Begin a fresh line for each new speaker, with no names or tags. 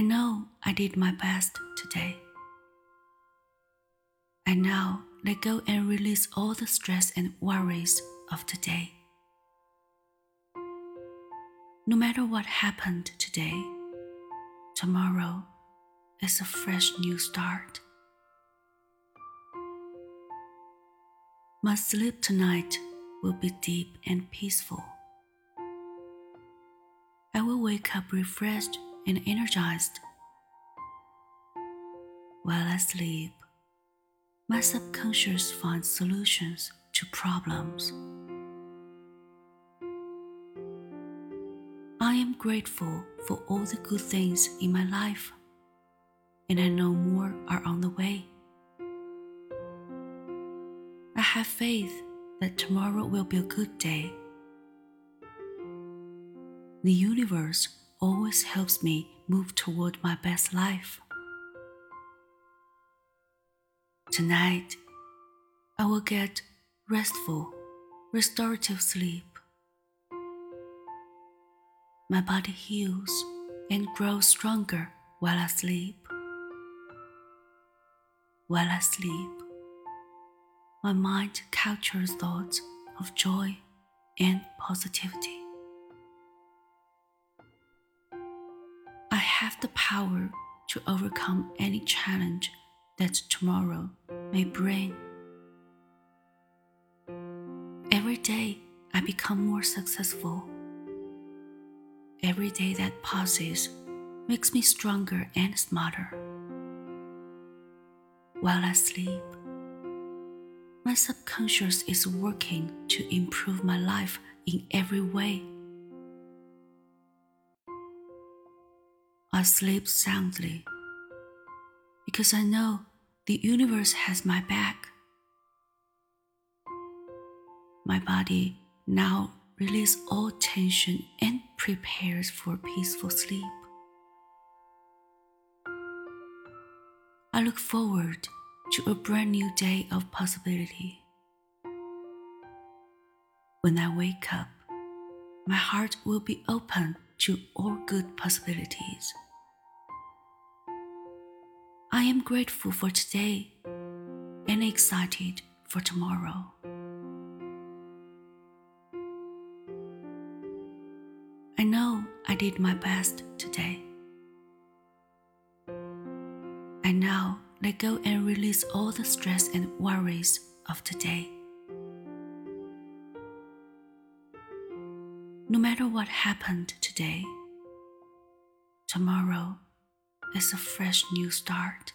I know I did my best today. I now let go and release all the stress and worries of today. No matter what happened today, tomorrow is a fresh new start. My sleep tonight will be deep and peaceful. I will wake up refreshed and energized. While I sleep, my subconscious finds solutions to problems. I am grateful for all the good things in my life, and I know more are on the way. I have faith that tomorrow will be a good day. The universe always helps me move toward my best life. Tonight, I will get restful, restorative sleep. My body heals and grows stronger while I sleep. While I sleep, my mind captures thoughts of joy and positivity. Have the power to overcome any challenge that tomorrow may bring. Every day I become more successful. Every day that passes makes me stronger and smarter. While I sleep, my subconscious is working to improve my life in every way. I sleep soundly because I know the universe has my back. My body now releases all tension and prepares for peaceful sleep. I look forward to a brand new day of possibility. When I wake up, my heart will be open to all good possibilities. I am grateful for today and excited for tomorrow. I know I did my best today. I now let go and release all the stress and worries of today. No matter what happened today, tomorrow is a fresh new start.